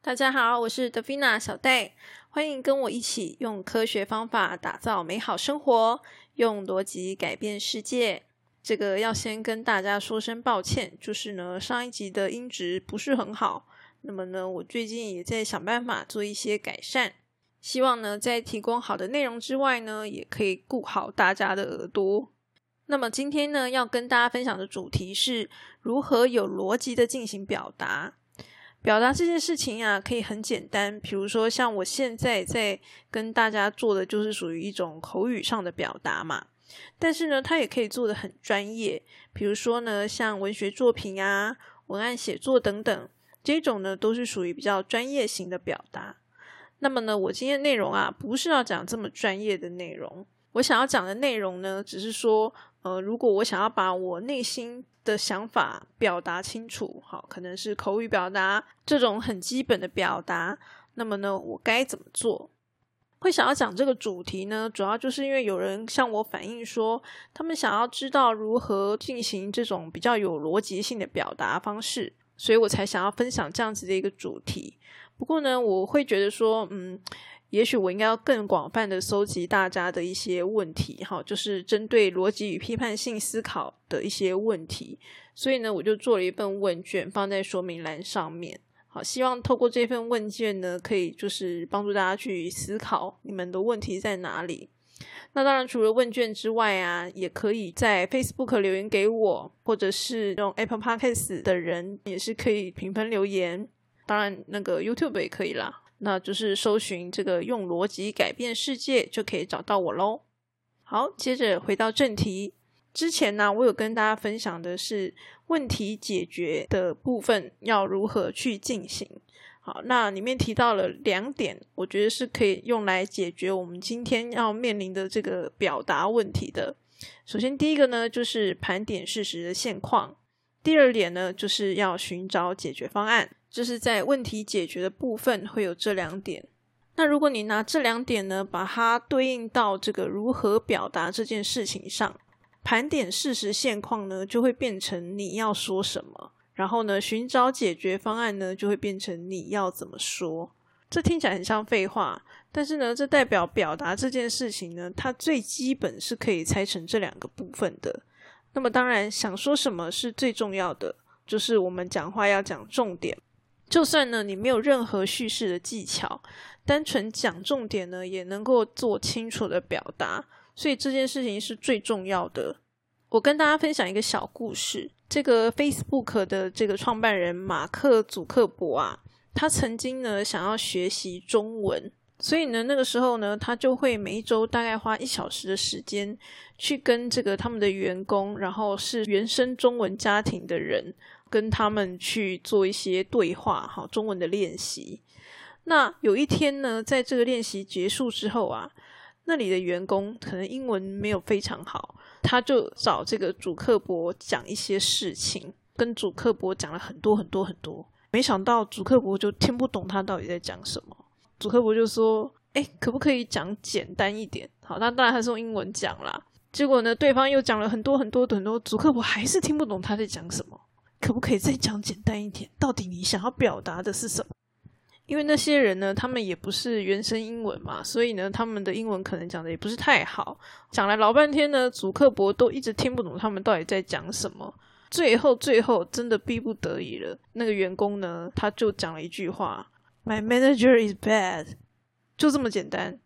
大家好，我是德菲娜小戴，欢迎跟我一起用科学方法打造美好生活，用逻辑改变世界。这个要先跟大家说声抱歉，就是呢上一集的音质不是很好，那么呢我最近也在想办法做一些改善，希望呢在提供好的内容之外呢，也可以顾好大家的耳朵。那么今天呢要跟大家分享的主题是如何有逻辑的进行表达。表达这件事情啊，可以很简单，比如说像我现在在跟大家做的，就是属于一种口语上的表达嘛。但是呢，它也可以做的很专业，比如说呢，像文学作品啊、文案写作等等，这种呢都是属于比较专业型的表达。那么呢，我今天内容啊，不是要讲这么专业的内容，我想要讲的内容呢，只是说，呃，如果我想要把我内心的想法表达清楚，好，可能是口语表达这种很基本的表达。那么呢，我该怎么做？会想要讲这个主题呢？主要就是因为有人向我反映说，他们想要知道如何进行这种比较有逻辑性的表达方式，所以我才想要分享这样子的一个主题。不过呢，我会觉得说，嗯。也许我应该要更广泛的搜集大家的一些问题，哈，就是针对逻辑与批判性思考的一些问题。所以呢，我就做了一份问卷放在说明栏上面，好，希望透过这份问卷呢，可以就是帮助大家去思考你们的问题在哪里。那当然，除了问卷之外啊，也可以在 Facebook 留言给我，或者是用 Apple Podcast 的人也是可以评分留言。当然，那个 YouTube 也可以啦。那就是搜寻这个用逻辑改变世界，就可以找到我喽。好，接着回到正题。之前呢，我有跟大家分享的是问题解决的部分要如何去进行。好，那里面提到了两点，我觉得是可以用来解决我们今天要面临的这个表达问题的。首先，第一个呢，就是盘点事实的现况；第二点呢，就是要寻找解决方案。就是在问题解决的部分会有这两点。那如果你拿这两点呢，把它对应到这个如何表达这件事情上，盘点事实现况呢，就会变成你要说什么；然后呢，寻找解决方案呢，就会变成你要怎么说。这听起来很像废话，但是呢，这代表表达这件事情呢，它最基本是可以拆成这两个部分的。那么，当然想说什么是最重要的，就是我们讲话要讲重点。就算呢，你没有任何叙事的技巧，单纯讲重点呢，也能够做清楚的表达。所以这件事情是最重要的。我跟大家分享一个小故事。这个 Facebook 的这个创办人马克·祖克伯啊，他曾经呢想要学习中文，所以呢那个时候呢，他就会每一周大概花一小时的时间，去跟这个他们的员工，然后是原生中文家庭的人。跟他们去做一些对话，哈，中文的练习。那有一天呢，在这个练习结束之后啊，那里的员工可能英文没有非常好，他就找这个主课博讲一些事情，跟主课博讲了很多很多很多。没想到主课博就听不懂他到底在讲什么。主课博就说：“哎，可不可以讲简单一点？”好，那当然还是用英文讲啦。结果呢，对方又讲了很多很多很多，主课博还是听不懂他在讲什么。可不可以再讲简单一点？到底你想要表达的是什么？因为那些人呢，他们也不是原生英文嘛，所以呢，他们的英文可能讲的也不是太好。讲了老半天呢，主克博都一直听不懂他们到底在讲什么。最后，最后真的逼不得已了，那个员工呢，他就讲了一句话：“My manager is bad。”就这么简单。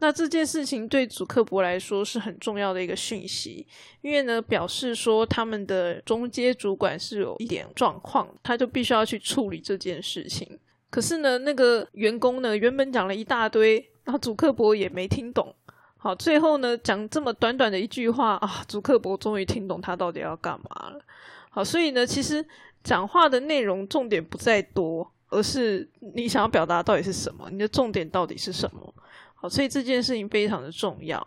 那这件事情对祖克伯来说是很重要的一个讯息，因为呢，表示说他们的中阶主管是有一点状况，他就必须要去处理这件事情。可是呢，那个员工呢，原本讲了一大堆，然后主克伯也没听懂。好，最后呢，讲这么短短的一句话啊，祖克伯终于听懂他到底要干嘛了。好，所以呢，其实讲话的内容重点不在多，而是你想要表达到底是什么，你的重点到底是什么。好所以这件事情非常的重要。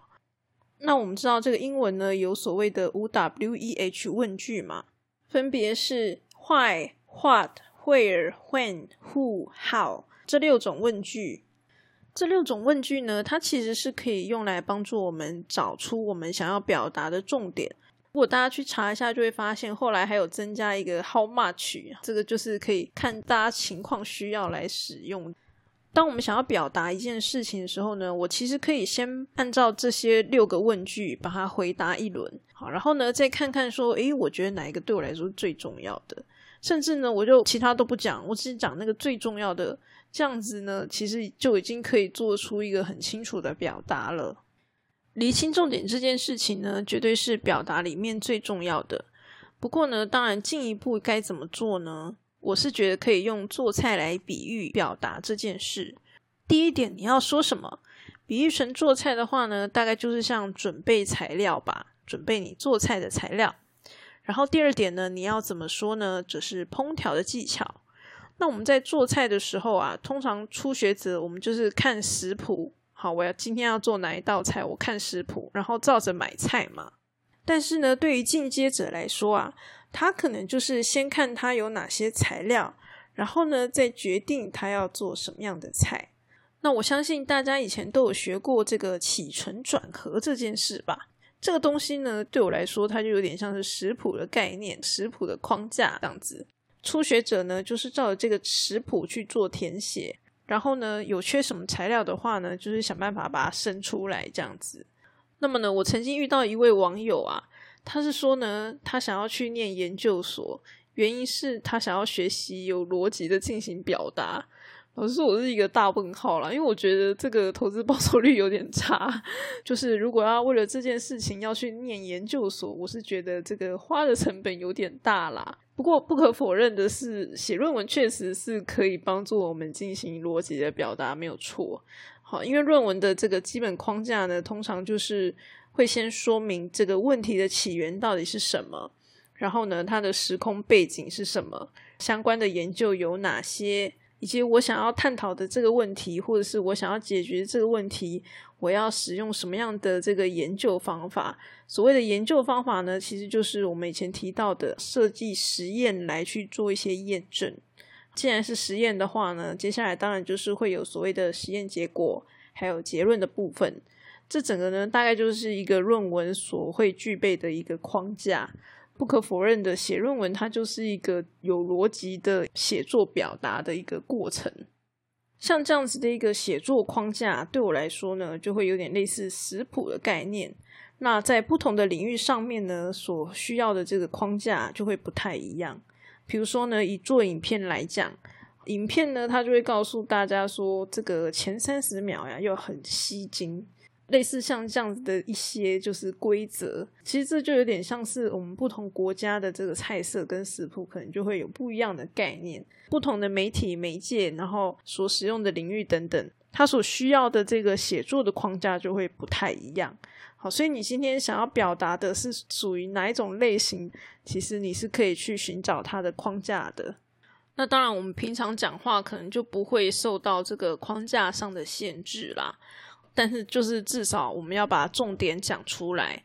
那我们知道这个英文呢有所谓的五 W E H 问句嘛，分别是 Why、What、Where、When、Who、How 这六种问句。这六种问句呢，它其实是可以用来帮助我们找出我们想要表达的重点。如果大家去查一下，就会发现后来还有增加一个 how much，这个就是可以看大家情况需要来使用。当我们想要表达一件事情的时候呢，我其实可以先按照这些六个问句把它回答一轮，好，然后呢再看看说，诶，我觉得哪一个对我来说最重要的，甚至呢我就其他都不讲，我只是讲那个最重要的，这样子呢其实就已经可以做出一个很清楚的表达了。厘清重点这件事情呢，绝对是表达里面最重要的。不过呢，当然进一步该怎么做呢？我是觉得可以用做菜来比喻表达这件事。第一点，你要说什么？比喻成做菜的话呢，大概就是像准备材料吧，准备你做菜的材料。然后第二点呢，你要怎么说呢？则是烹调的技巧。那我们在做菜的时候啊，通常初学者我们就是看食谱。好，我要今天要做哪一道菜？我看食谱，然后照着买菜嘛。但是呢，对于进阶者来说啊，他可能就是先看他有哪些材料，然后呢，再决定他要做什么样的菜。那我相信大家以前都有学过这个起承转合这件事吧？这个东西呢，对我来说，它就有点像是食谱的概念、食谱的框架这样子。初学者呢，就是照着这个食谱去做填写。然后呢，有缺什么材料的话呢，就是想办法把它生出来这样子。那么呢，我曾经遇到一位网友啊，他是说呢，他想要去念研究所，原因是他想要学习有逻辑的进行表达。老实说，我是一个大问号啦，因为我觉得这个投资报酬率有点差。就是如果要为了这件事情要去念研究所，我是觉得这个花的成本有点大啦。不过不可否认的是，写论文确实是可以帮助我们进行逻辑的表达，没有错。好，因为论文的这个基本框架呢，通常就是会先说明这个问题的起源到底是什么，然后呢，它的时空背景是什么，相关的研究有哪些。以及我想要探讨的这个问题，或者是我想要解决这个问题，我要使用什么样的这个研究方法？所谓的研究方法呢，其实就是我们以前提到的设计实验来去做一些验证。既然是实验的话呢，接下来当然就是会有所谓的实验结果，还有结论的部分。这整个呢，大概就是一个论文所会具备的一个框架。不可否认的，写论文它就是一个有逻辑的写作表达的一个过程。像这样子的一个写作框架，对我来说呢，就会有点类似食谱的概念。那在不同的领域上面呢，所需要的这个框架就会不太一样。比如说呢，以做影片来讲，影片呢，它就会告诉大家说，这个前三十秒呀，要很吸睛。类似像这样子的一些就是规则，其实这就有点像是我们不同国家的这个菜色跟食谱，可能就会有不一样的概念。不同的媒体媒介，然后所使用的领域等等，它所需要的这个写作的框架就会不太一样。好，所以你今天想要表达的是属于哪一种类型，其实你是可以去寻找它的框架的。那当然，我们平常讲话可能就不会受到这个框架上的限制啦。但是，就是至少我们要把重点讲出来，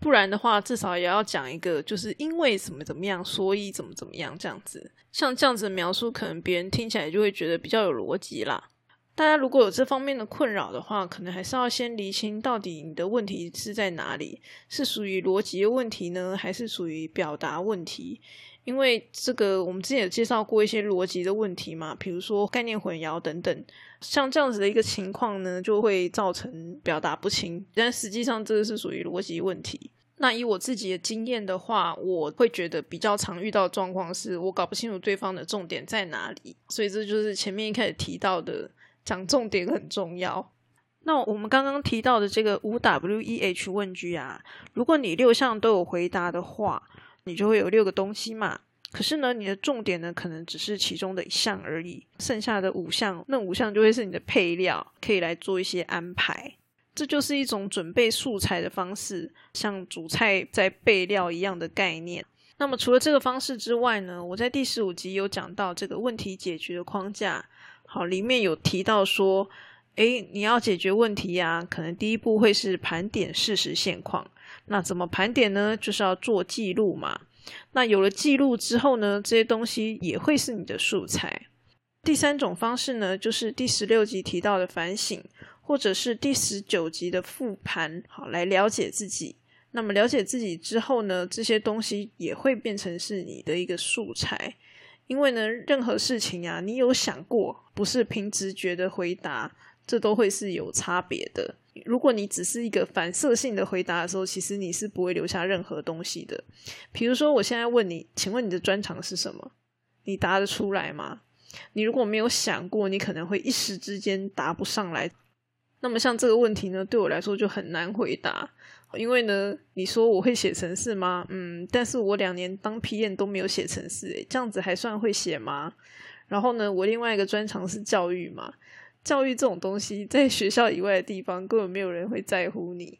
不然的话，至少也要讲一个，就是因为怎么怎么样，所以怎么怎么样这样子。像这样子的描述，可能别人听起来就会觉得比较有逻辑啦。大家如果有这方面的困扰的话，可能还是要先厘清到底你的问题是在哪里，是属于逻辑的问题呢，还是属于表达问题？因为这个，我们之前有介绍过一些逻辑的问题嘛，比如说概念混淆等等，像这样子的一个情况呢，就会造成表达不清。但实际上，这个是属于逻辑问题。那以我自己的经验的话，我会觉得比较常遇到状况是我搞不清楚对方的重点在哪里，所以这就是前面一开始提到的，讲重点很重要。那我们刚刚提到的这个五 W E H 问句啊，如果你六项都有回答的话。你就会有六个东西嘛，可是呢，你的重点呢，可能只是其中的一项而已，剩下的五项，那五项就会是你的配料，可以来做一些安排。这就是一种准备素材的方式，像煮菜在备料一样的概念。那么除了这个方式之外呢，我在第十五集有讲到这个问题解决的框架，好，里面有提到说，诶，你要解决问题呀，可能第一步会是盘点事实现况。那怎么盘点呢？就是要做记录嘛。那有了记录之后呢，这些东西也会是你的素材。第三种方式呢，就是第十六集提到的反省，或者是第十九集的复盘，好来了解自己。那么了解自己之后呢，这些东西也会变成是你的一个素材。因为呢，任何事情啊，你有想过，不是凭直觉的回答，这都会是有差别的。如果你只是一个反射性的回答的时候，其实你是不会留下任何东西的。比如说，我现在问你，请问你的专长是什么？你答得出来吗？你如果没有想过，你可能会一时之间答不上来。那么像这个问题呢，对我来说就很难回答，因为呢，你说我会写程式吗？嗯，但是我两年当 PM 都没有写程式，诶，这样子还算会写吗？然后呢，我另外一个专长是教育嘛。教育这种东西，在学校以外的地方根本没有人会在乎你。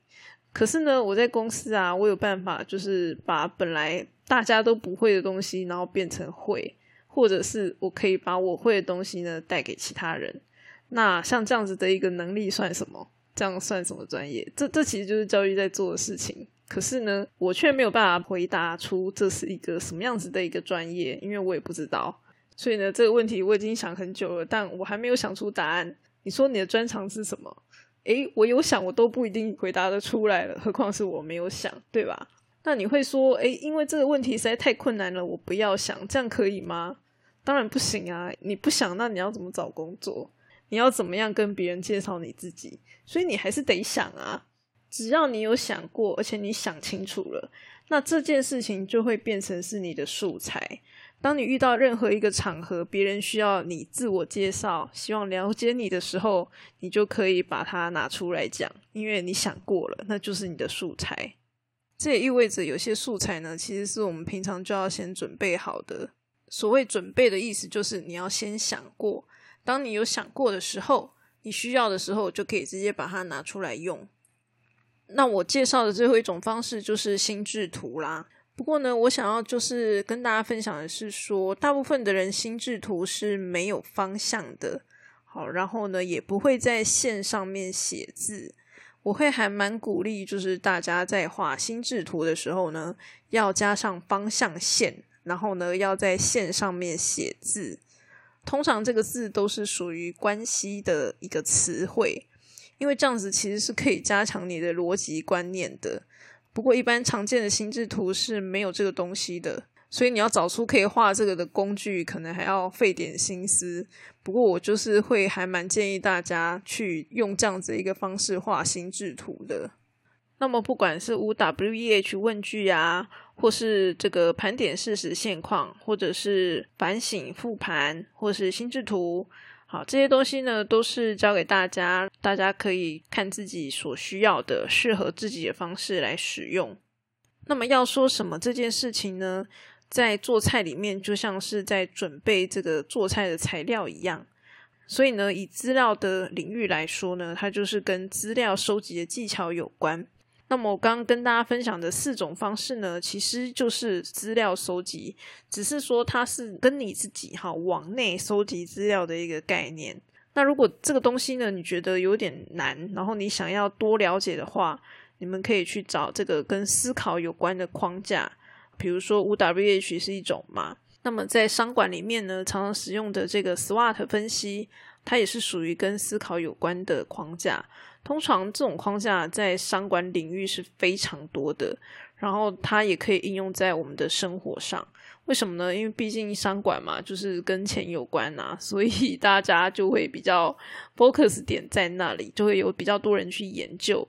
可是呢，我在公司啊，我有办法，就是把本来大家都不会的东西，然后变成会，或者是我可以把我会的东西呢带给其他人。那像这样子的一个能力算什么？这样算什么专业？这这其实就是教育在做的事情。可是呢，我却没有办法回答出这是一个什么样子的一个专业，因为我也不知道。所以呢，这个问题我已经想很久了，但我还没有想出答案。你说你的专长是什么？诶，我有想，我都不一定回答得出来了，何况是我没有想，对吧？那你会说，诶，因为这个问题实在太困难了，我不要想，这样可以吗？当然不行啊！你不想，那你要怎么找工作？你要怎么样跟别人介绍你自己？所以你还是得想啊。只要你有想过，而且你想清楚了，那这件事情就会变成是你的素材。当你遇到任何一个场合，别人需要你自我介绍，希望了解你的时候，你就可以把它拿出来讲，因为你想过了，那就是你的素材。这也意味着有些素材呢，其实是我们平常就要先准备好的。所谓准备的意思，就是你要先想过，当你有想过的时候，你需要的时候，就可以直接把它拿出来用。那我介绍的最后一种方式就是心智图啦。不过呢，我想要就是跟大家分享的是说，大部分的人心智图是没有方向的。好，然后呢，也不会在线上面写字。我会还蛮鼓励，就是大家在画心智图的时候呢，要加上方向线，然后呢，要在线上面写字。通常这个字都是属于关系的一个词汇。因为这样子其实是可以加强你的逻辑观念的，不过一般常见的心智图是没有这个东西的，所以你要找出可以画这个的工具，可能还要费点心思。不过我就是会还蛮建议大家去用这样子一个方式画心智图的。那么不管是五 W E H 问句啊，或是这个盘点事实现况，或者是反省复盘，或是心智图。好，这些东西呢，都是教给大家，大家可以看自己所需要的、适合自己的方式来使用。那么要说什么这件事情呢？在做菜里面，就像是在准备这个做菜的材料一样。所以呢，以资料的领域来说呢，它就是跟资料收集的技巧有关。那么我刚刚跟大家分享的四种方式呢，其实就是资料收集，只是说它是跟你自己哈往内收集资料的一个概念。那如果这个东西呢，你觉得有点难，然后你想要多了解的话，你们可以去找这个跟思考有关的框架，比如说五 W H 是一种嘛。那么在商管里面呢，常常使用的这个 SWOT 分析，它也是属于跟思考有关的框架。通常这种框架在商管领域是非常多的，然后它也可以应用在我们的生活上。为什么呢？因为毕竟商管嘛，就是跟钱有关呐，所以大家就会比较 focus 点在那里，就会有比较多人去研究。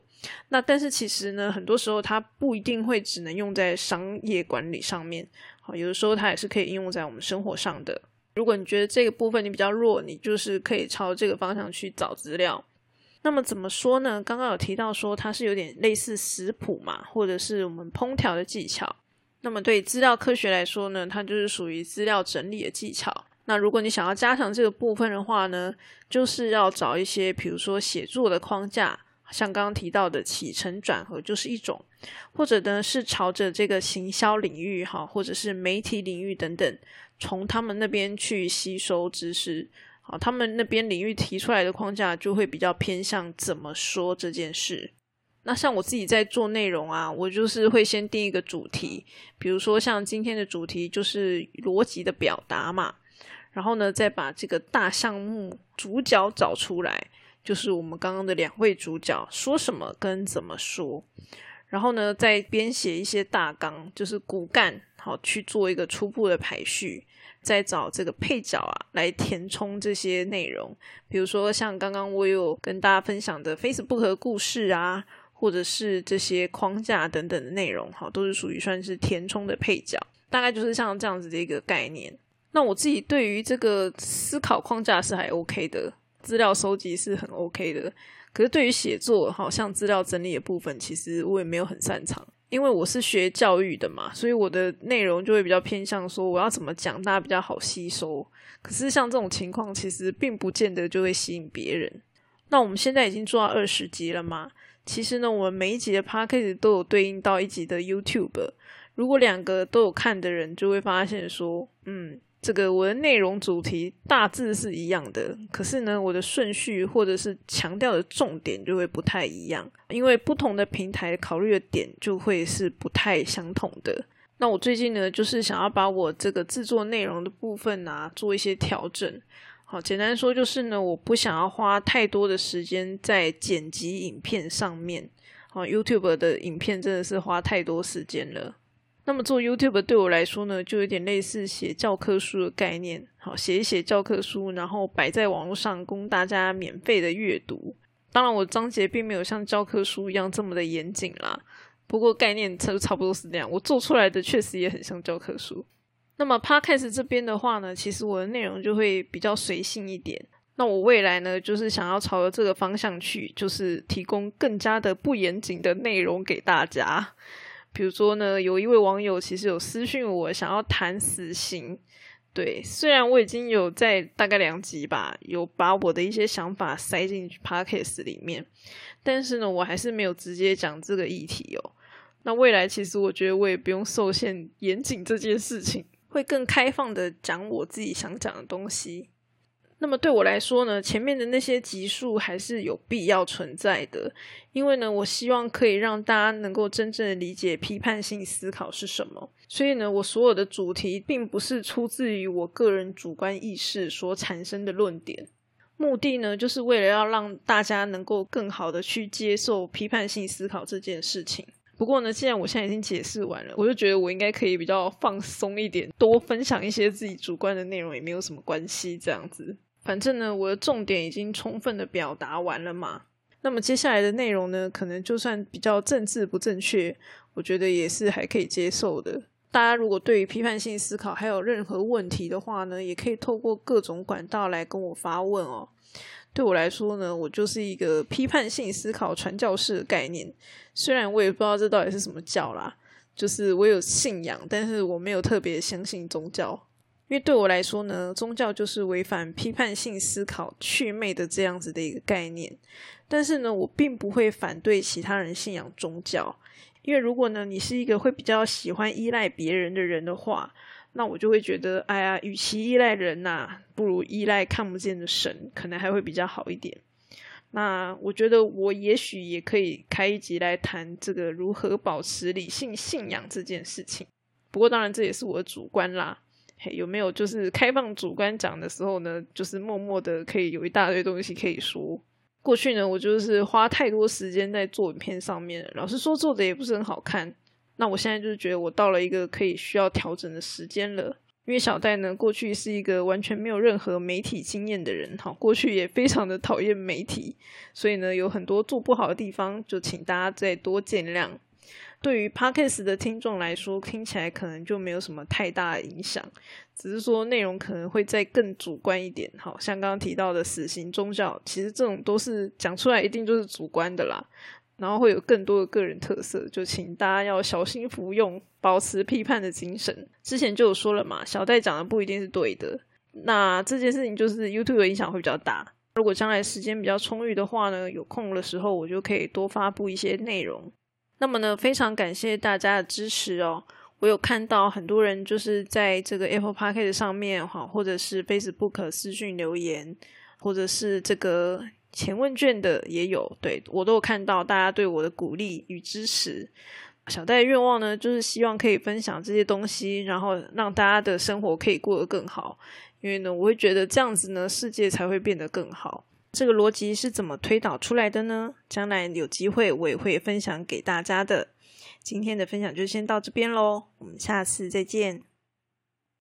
那但是其实呢，很多时候它不一定会只能用在商业管理上面，好，有的时候它也是可以应用在我们生活上的。如果你觉得这个部分你比较弱，你就是可以朝这个方向去找资料。那么怎么说呢？刚刚有提到说它是有点类似食谱嘛，或者是我们烹调的技巧。那么对资料科学来说呢，它就是属于资料整理的技巧。那如果你想要加强这个部分的话呢，就是要找一些，比如说写作的框架，像刚刚提到的起承转合就是一种，或者呢是朝着这个行销领域哈，或者是媒体领域等等，从他们那边去吸收知识。好，他们那边领域提出来的框架就会比较偏向怎么说这件事。那像我自己在做内容啊，我就是会先定一个主题，比如说像今天的主题就是逻辑的表达嘛，然后呢再把这个大项目主角找出来，就是我们刚刚的两位主角说什么跟怎么说。然后呢，再编写一些大纲，就是骨干，好去做一个初步的排序，再找这个配角啊来填充这些内容。比如说像刚刚我有跟大家分享的 Facebook 的故事啊，或者是这些框架等等的内容，好，都是属于算是填充的配角。大概就是像这样子的一个概念。那我自己对于这个思考框架是还 OK 的，资料收集是很 OK 的。可是对于写作，好像资料整理的部分，其实我也没有很擅长。因为我是学教育的嘛，所以我的内容就会比较偏向说我要怎么讲，大家比较好吸收。可是像这种情况，其实并不见得就会吸引别人。那我们现在已经做到二十集了嘛？其实呢，我们每一集的 p a c k a g e 都有对应到一集的 YouTube。如果两个都有看的人，就会发现说，嗯。这个我的内容主题大致是一样的，可是呢，我的顺序或者是强调的重点就会不太一样，因为不同的平台考虑的点就会是不太相同的。那我最近呢，就是想要把我这个制作内容的部分啊做一些调整。好，简单说就是呢，我不想要花太多的时间在剪辑影片上面。好，YouTube 的影片真的是花太多时间了。那么做 YouTube 对我来说呢，就有点类似写教科书的概念。好，写一写教科书，然后摆在网络上供大家免费的阅读。当然，我章节并没有像教科书一样这么的严谨啦。不过概念差差不多是这样。我做出来的确实也很像教科书。那么 Podcast 这边的话呢，其实我的内容就会比较随性一点。那我未来呢，就是想要朝着这个方向去，就是提供更加的不严谨的内容给大家。比如说呢，有一位网友其实有私讯我，想要谈死刑。对，虽然我已经有在大概两集吧，有把我的一些想法塞进 podcast 里面，但是呢，我还是没有直接讲这个议题哦。那未来其实我觉得我也不用受限严谨这件事情，会更开放的讲我自己想讲的东西。那么对我来说呢，前面的那些集数还是有必要存在的，因为呢，我希望可以让大家能够真正的理解批判性思考是什么。所以呢，我所有的主题并不是出自于我个人主观意识所产生的论点，目的呢，就是为了要让大家能够更好的去接受批判性思考这件事情。不过呢，既然我现在已经解释完了，我就觉得我应该可以比较放松一点，多分享一些自己主观的内容也没有什么关系，这样子。反正呢，我的重点已经充分的表达完了嘛。那么接下来的内容呢，可能就算比较政治不正确，我觉得也是还可以接受的。大家如果对于批判性思考还有任何问题的话呢，也可以透过各种管道来跟我发问哦。对我来说呢，我就是一个批判性思考传教士的概念。虽然我也不知道这到底是什么教啦，就是我有信仰，但是我没有特别相信宗教。因为对我来说呢，宗教就是违反批判性思考、祛魅的这样子的一个概念。但是呢，我并不会反对其他人信仰宗教，因为如果呢，你是一个会比较喜欢依赖别人的人的话，那我就会觉得，哎呀，与其依赖人呐，不如依赖看不见的神，可能还会比较好一点。那我觉得，我也许也可以开一集来谈这个如何保持理性信仰这件事情。不过，当然这也是我的主观啦。有没有就是开放主观讲的时候呢？就是默默的可以有一大堆东西可以说。过去呢，我就是花太多时间在做影片上面，老实说做的也不是很好看。那我现在就是觉得我到了一个可以需要调整的时间了。因为小戴呢，过去是一个完全没有任何媒体经验的人，哈，过去也非常的讨厌媒体，所以呢，有很多做不好的地方，就请大家再多见谅。对于 Podcast 的听众来说，听起来可能就没有什么太大影响，只是说内容可能会再更主观一点。好像刚刚提到的死刑宗教，其实这种都是讲出来一定就是主观的啦，然后会有更多的个人特色，就请大家要小心服用，保持批判的精神。之前就有说了嘛，小戴讲的不一定是对的，那这件事情就是 YouTube 的影响会比较大。如果将来时间比较充裕的话呢，有空的时候我就可以多发布一些内容。那么呢，非常感谢大家的支持哦！我有看到很多人就是在这个 Apple p o c a s t 上面哈，或者是 Facebook 私讯留言，或者是这个前问卷的也有，对我都有看到大家对我的鼓励与支持。小戴的愿望呢，就是希望可以分享这些东西，然后让大家的生活可以过得更好。因为呢，我会觉得这样子呢，世界才会变得更好。这个逻辑是怎么推导出来的呢？将来有机会我也会分享给大家的。今天的分享就先到这边喽，我们下次再见。